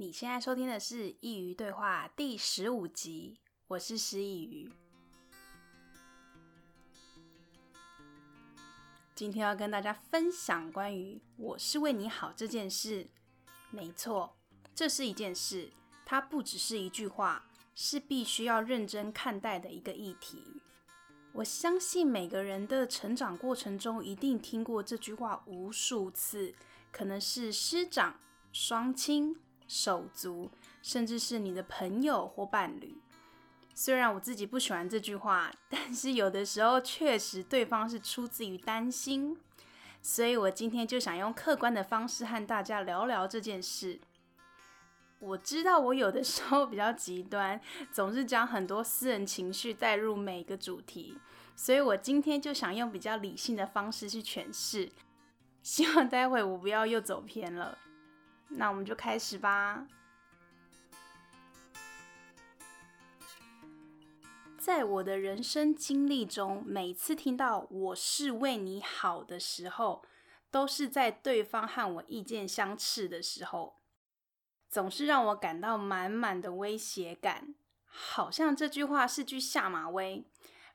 你现在收听的是《佾萮对话》第十五集，我是师佾萮。今天要跟大家分享关于“我是为你好”这件事。没错，这是一件事，它不只是一句话，是必须要认真看待的一个议题。我相信每个人的成长过程中，一定听过这句话无数次，可能是师长、双亲。手足，甚至是你的朋友或伴侣。虽然我自己不喜欢这句话，但是有的时候确实对方是出自于担心。所以我今天就想用客观的方式和大家聊聊这件事。我知道我有的时候比较极端，总是将很多私人情绪带入每个主题，所以我今天就想用比较理性的方式去诠释。希望待会我不要又走偏了。那我们就开始吧。在我的人生经历中，每次听到“我是为你好”的时候，都是在对方和我意见相斥的时候，总是让我感到满满的威胁感，好像这句话是句下马威。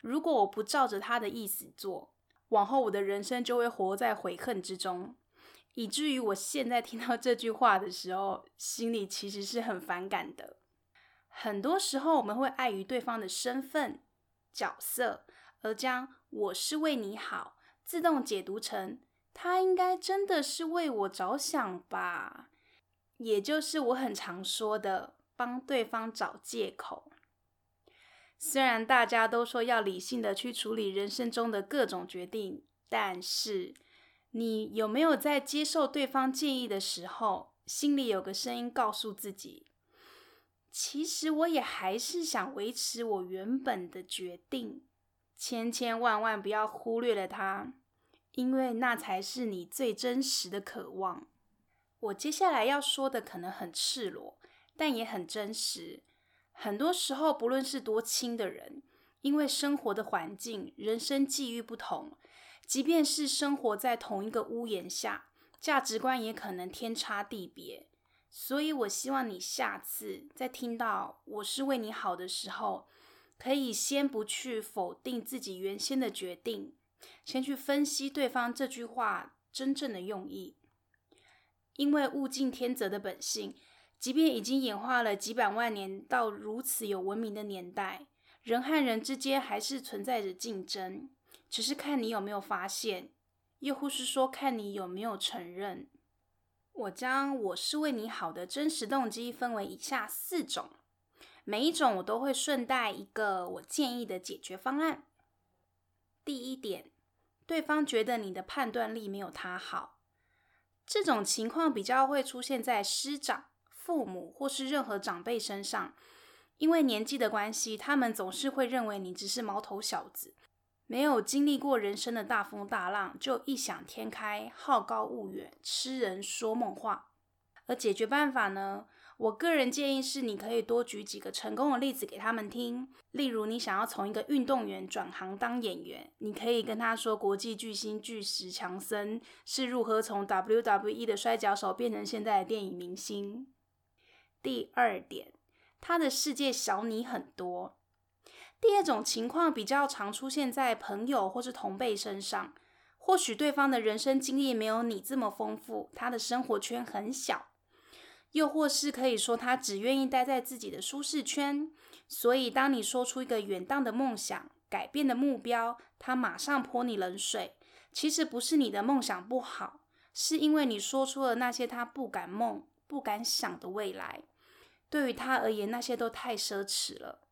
如果我不照着他的意思做，往后我的人生就会活在悔恨之中。以至于我现在听到这句话的时候，心里其实是很反感的。很多时候，我们会碍于对方的身份、角色，而将“我是为你好”自动解读成他应该真的是为我着想吧，也就是我很常说的帮对方找借口。虽然大家都说要理性的去处理人生中的各种决定，但是，你有没有在接受对方建议的时候，心里有个声音告诉自己，其实我也还是想维持我原本的决定，千千万万不要忽略了它，因为那才是你最真实的渴望。我接下来要说的可能很赤裸，但也很真实。很多时候，不论是多亲的人，因为生活的环境、人生际遇不同。即便是生活在同一个屋檐下，价值观也可能天差地别。所以，我希望你下次在听到“我是为你好”的时候，可以先不去否定自己原先的决定，先去分析对方这句话真正的用意。因为物竞天择的本性，即便已经演化了几百万年到如此有文明的年代，人和人之间还是存在着竞争。只是看你有没有发现，又或是说看你有没有承认。我将我是为你好的真实动机分为以下四种，每一种我都会顺带一个我建议的解决方案。第一点，对方觉得你的判断力没有他好，这种情况比较会出现在师长、父母或是任何长辈身上，因为年纪的关系，他们总是会认为你只是毛头小子。没有经历过人生的大风大浪，就异想天开、好高骛远、痴人说梦话。而解决办法呢？我个人建议是，你可以多举几个成功的例子给他们听。例如，你想要从一个运动员转行当演员，你可以跟他说，国际巨星巨石强森是如何从 WWE 的摔跤手变成现在的电影明星。第二点，他的世界小你很多。第二种情况比较常出现在朋友或是同辈身上，或许对方的人生经历没有你这么丰富，他的生活圈很小，又或是可以说他只愿意待在自己的舒适圈，所以当你说出一个远大的梦想、改变的目标，他马上泼你冷水。其实不是你的梦想不好，是因为你说出了那些他不敢梦、不敢想的未来，对于他而言，那些都太奢侈了。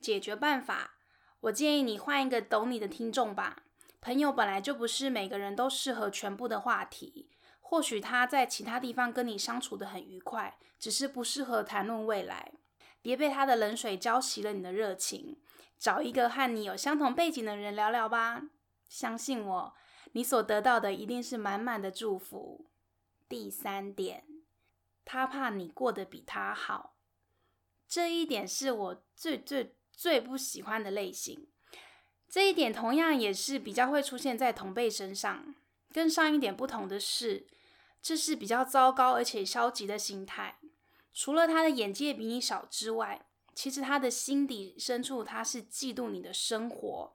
解决办法，我建议你换一个懂你的听众吧。朋友本来就不是每个人都适合全部的话题，或许他在其他地方跟你相处得很愉快，只是不适合谈论未来。别被他的冷水浇熄了你的热情，找一个和你有相同背景的人聊聊吧。相信我，你所得到的一定是满满的祝福。第三点，他怕你过得比他好，这一点是我最最。最不喜欢的类型，这一点同样也是比较会出现在同辈身上。跟上一点不同的是，这是比较糟糕而且消极的心态。除了他的眼界比你小之外，其实他的心底深处，他是嫉妒你的生活，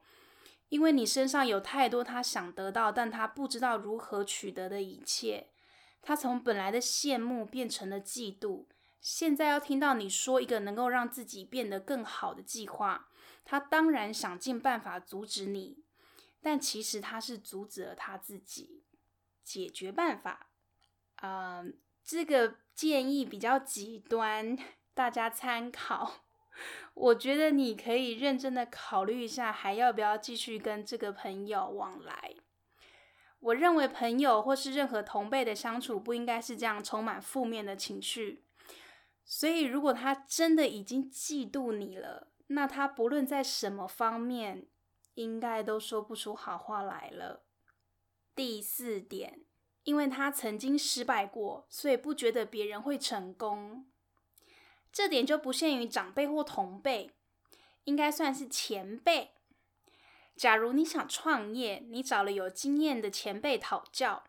因为你身上有太多他想得到，但他不知道如何取得的一切。他从本来的羡慕变成了嫉妒，现在要听到你说一个能够让自己变得更好的计划，他当然想尽办法阻止你，但其实他是阻止了他自己。解决办法，嗯、这个建议比较极端，大家参考。我觉得你可以认真的考虑一下，还要不要继续跟这个朋友往来。我认为朋友或是任何同辈的相处不应该是这样充满负面的情绪。所以，如果他真的已经嫉妒你了，那他不论在什么方面，应该都说不出好话来了。第四点，因为他曾经失败过，所以不觉得别人会成功。这点就不限于长辈或同辈，应该算是前辈。假如你想创业，你找了有经验的前辈讨教，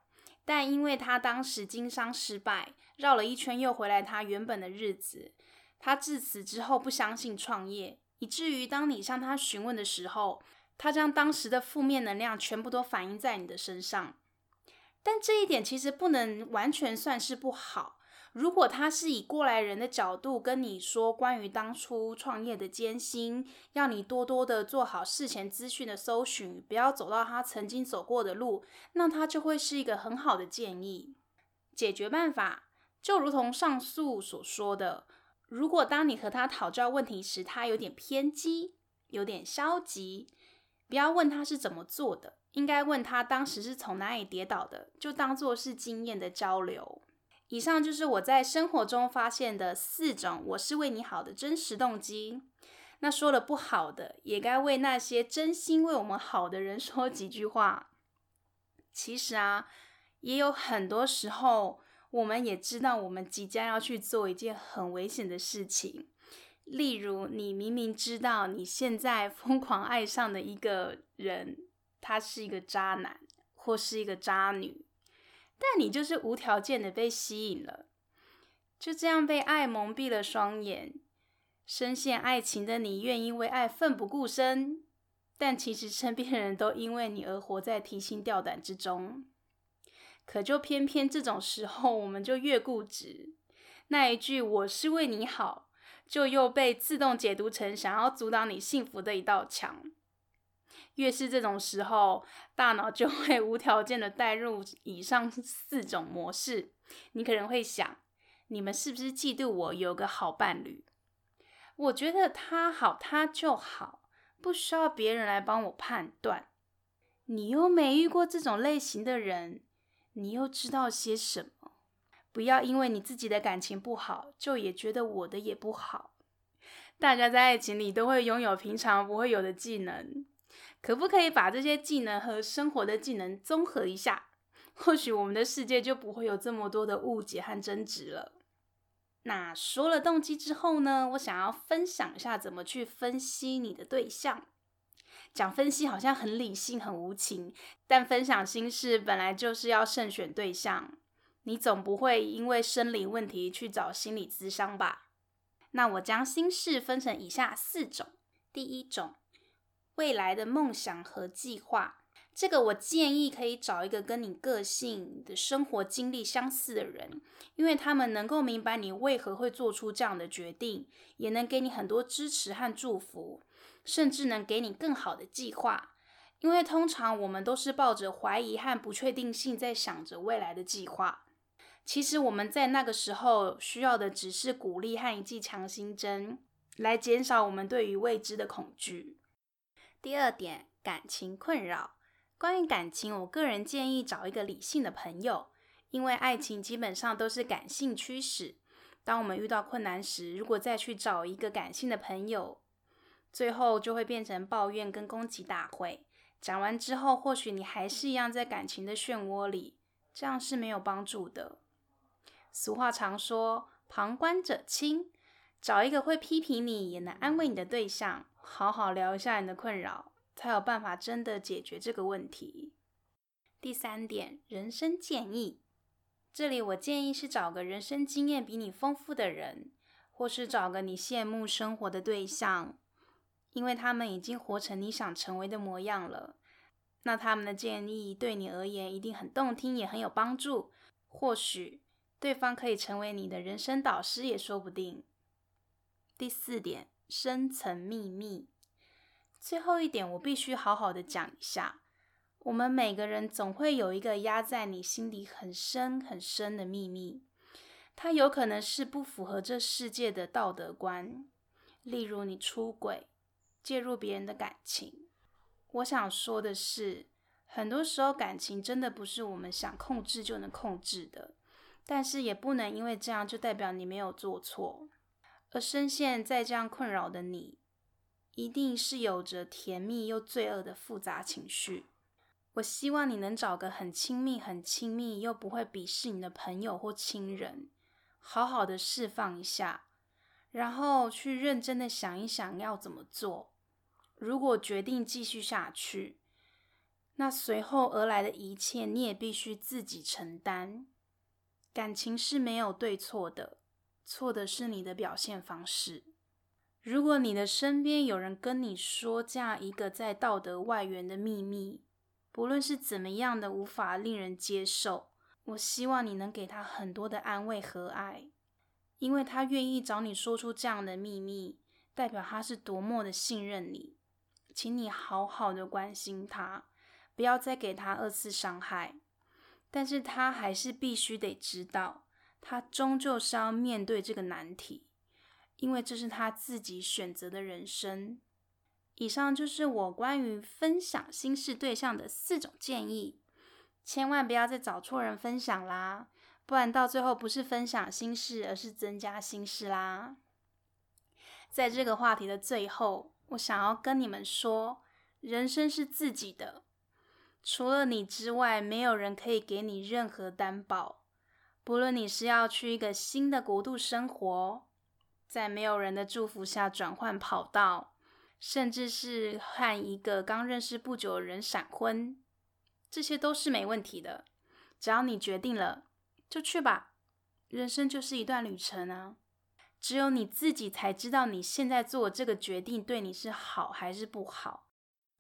但因为他当时经商失败，绕了一圈又回来他原本的日子，他自此之后不相信创业，以至于当你向他询问的时候，他将当时的负面能量全部都反映在你的身上。但这一点其实不能完全算是不好。如果他是以过来人的角度跟你说关于当初创业的艰辛，要你多多的做好事前资讯的搜寻，不要走到他曾经走过的路，那他就会是一个很好的建议。解决办法就如同上述所说的，如果当你和他讨教问题时，他有点偏激，有点消极，不要问他是怎么做的，应该问他当时是从哪里跌倒的，就当做是经验的交流。以上就是我在生活中发现的四种我是为你好的真实动机。那说了不好的，也该为那些真心为我们好的人 说几句话。其实啊，也有很多时候，我们也知道我们即将要去做一件很危险的事情。例如，你明明知道你现在疯狂爱上的一个人，他是一个渣男或是一个渣女。但你就是无条件的被吸引了，就这样被爱蒙蔽了双眼，深陷爱情的你愿意为爱奋不顾身，但其实身边人都因为你而活在提心吊胆之中。可就偏偏这种时候，我们就越固执，那一句“我是为你好”，就又被自动解读成想要阻挡你幸福的一道墙。越是这种时候，大脑就会无条件的带入以上四种模式。你可能会想，你们是不是嫉妒我有个好伴侣？我觉得他好，他就好，不需要别人来帮我判断。你又没遇过这种类型的人，你又知道些什么？不要因为你自己的感情不好，就也觉得我的也不好。大家在爱情里都会拥有平常不会有的技能。可不可以把这些技能和生活的技能综合一下？或许我们的世界就不会有这么多的误解和争执了。那说了动机之后呢，我想要分享一下怎么去分析你的对象。讲分析好像很理性、很无情，但分享心事本来就是要慎选对象。你总不会因为生理问题去找心理咨商吧？那我将心事分成以下四种。第一种。未来的梦想和计划，这个我建议可以找一个跟你个性的生活经历相似的人，因为他们能够明白你为何会做出这样的决定，也能给你很多支持和祝福，甚至能给你更好的计划。因为通常我们都是抱着怀疑和不确定性在想着未来的计划，其实我们在那个时候需要的只是鼓励和一剂强心针，来减少我们对于未知的恐惧。第二点，感情困扰。关于感情，我个人建议找一个理性的朋友，因为爱情基本上都是感性驱使。当我们遇到困难时，如果再去找一个感性的朋友，最后就会变成抱怨跟攻击大会。讲完之后，或许你还是一样在感情的漩涡里，这样是没有帮助的。俗话常说，旁观者清，找一个会批评你也能安慰你的对象。好好聊一下你的困扰，才有办法真的解决这个问题。第三点，人生建议，这里我建议是找个人生经验比你丰富的人，或是找个你羡慕生活的对象，因为他们已经活成你想成为的模样了。那他们的建议对你而言一定很动听，也很有帮助。或许对方可以成为你的人生导师也说不定。第四点，深层秘密。最后一点，我必须好好的讲一下。我们每个人总会有一个压在你心底很深很深的秘密，它有可能是不符合这世界的道德观，例如你出轨、介入别人的感情。我想说的是，很多时候感情真的不是我们想控制就能控制的，但是也不能因为这样就代表你没有做错。而深陷在这样困扰的你，一定是有着甜蜜又罪恶的复杂情绪。我希望你能找个很亲密、很亲密又不会鄙视你的朋友或亲人，好好的释放一下，然后去认真的想一想要怎么做。如果决定继续下去，那随后而来的一切你也必须自己承担。感情是没有对错的，错的是你的表现方式。如果你的身边有人跟你说这样一个在道德外缘的秘密，不论是怎么样的无法令人接受，我希望你能给他很多的安慰和爱，因为他愿意找你说出这样的秘密，代表他是多么的信任你。请你好好的关心他，不要再给他二次伤害。但是他还是必须得知道，他终究是要面对这个难题，因为这是他自己选择的人生。以上就是我关于分享心事对象的四种建议，千万不要再找错人分享啦，不然到最后不是分享心事，而是增加心事啦。在这个话题的最后，我想要跟你们说，人生是自己的，除了你之外，没有人可以给你任何担保。不论你是要去一个新的国度生活，在没有人的祝福下转换跑道。甚至是和一个刚认识不久的人闪婚，这些都是没问题的。只要你决定了，就去吧。人生就是一段旅程啊，只有你自己才知道你现在做这个决定对你是好还是不好。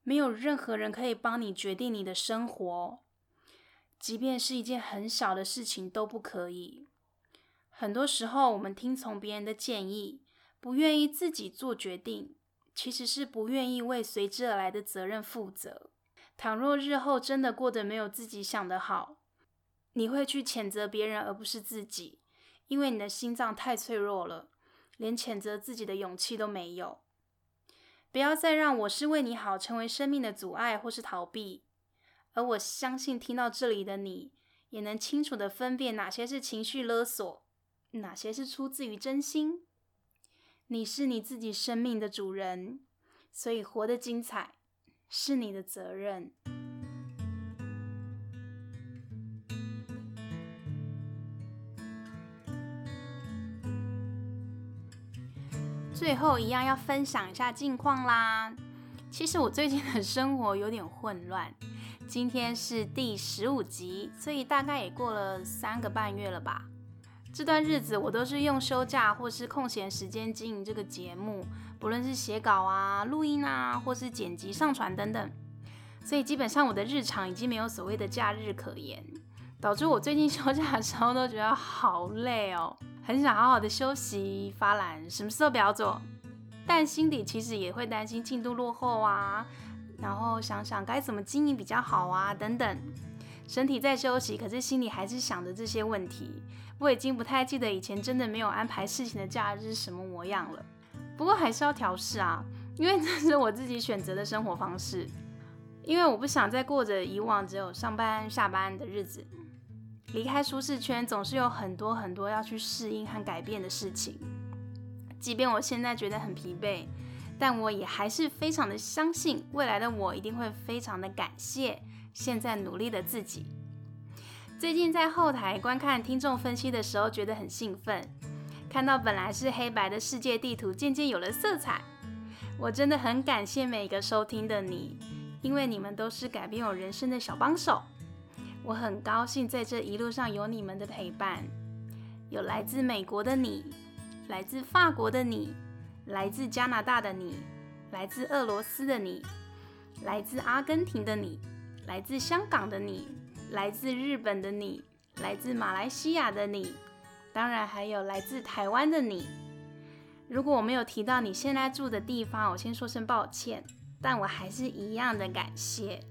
没有任何人可以帮你决定你的生活，即便是一件很小的事情都不可以。很多时候，我们听从别人的建议，不愿意自己做决定。其实是不愿意为随之而来的责任负责。倘若日后真的过得没有自己想的好，你会去谴责别人而不是自己，因为你的心脏太脆弱了，连谴责自己的勇气都没有。不要再让“我是为你好”成为生命的阻碍或是逃避。而我相信听到这里的你，也能清楚地分辨哪些是情绪勒索，哪些是出自于真心。你是你自己生命的主人，所以活得精彩是你的责任。最后一样要分享一下近况啦。其实我最近的生活有点混乱。今天是第十五集，所以大概也过了三个半月了吧。这段日子我都是用休假或是空闲时间经营这个节目，不论是写稿啊、录音啊，或是剪辑、上传等等，所以基本上我的日常已经没有所谓的假日可言，导致我最近休假的时候都觉得好累哦，很想好好的休息、发懒，什么事都不要做，但心里其实也会担心进度落后啊，然后想想该怎么经营比较好啊，等等。身体在休息，可是心里还是想着这些问题。我已经不太记得以前真的没有安排事情的假日是什么模样了。不过还是要调试啊，因为这是我自己选择的生活方式。因为我不想再过着以往只有上班下班的日子。离开舒适圈总是有很多很多要去适应和改变的事情。即便我现在觉得很疲惫，但我也还是非常的相信未来的我一定会非常的感谢。现在努力的自己，最近在后台观看听众分析的时候，觉得很兴奋，看到本来是黑白的世界地图渐渐有了色彩。我真的很感谢每一个收听的你，因为你们都是改变我人生的小帮手。我很高兴在这一路上有你们的陪伴，有来自美国的你，来自法国的你，来自加拿大的你，来自俄罗斯的你，来自阿根廷的你，来自香港的你，来自日本的你，来自马来西亚的你，当然还有来自台湾的你。如果我没有提到你现在住的地方，我先说声抱歉，但我还是一样的感谢。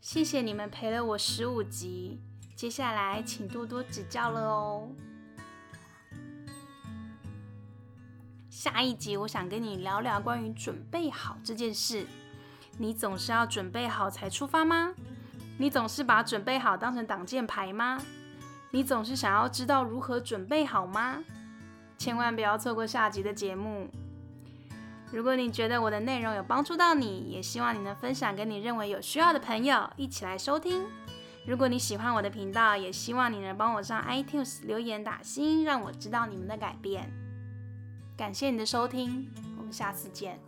谢谢你们陪了我十五集，接下来请多多指教了哦。下一集我想跟你聊聊关于准备好这件事。你总是要准备好才出发吗？你总是把准备好当成挡箭牌吗？你总是想要知道如何准备好吗？千万不要错过下集的节目。如果你觉得我的内容有帮助到你，也希望你能分享给你认为有需要的朋友一起来收听。如果你喜欢我的频道，也希望你能帮我上 iTunes 留言打星，让我知道你们的改变。感谢你的收听，我们下次见。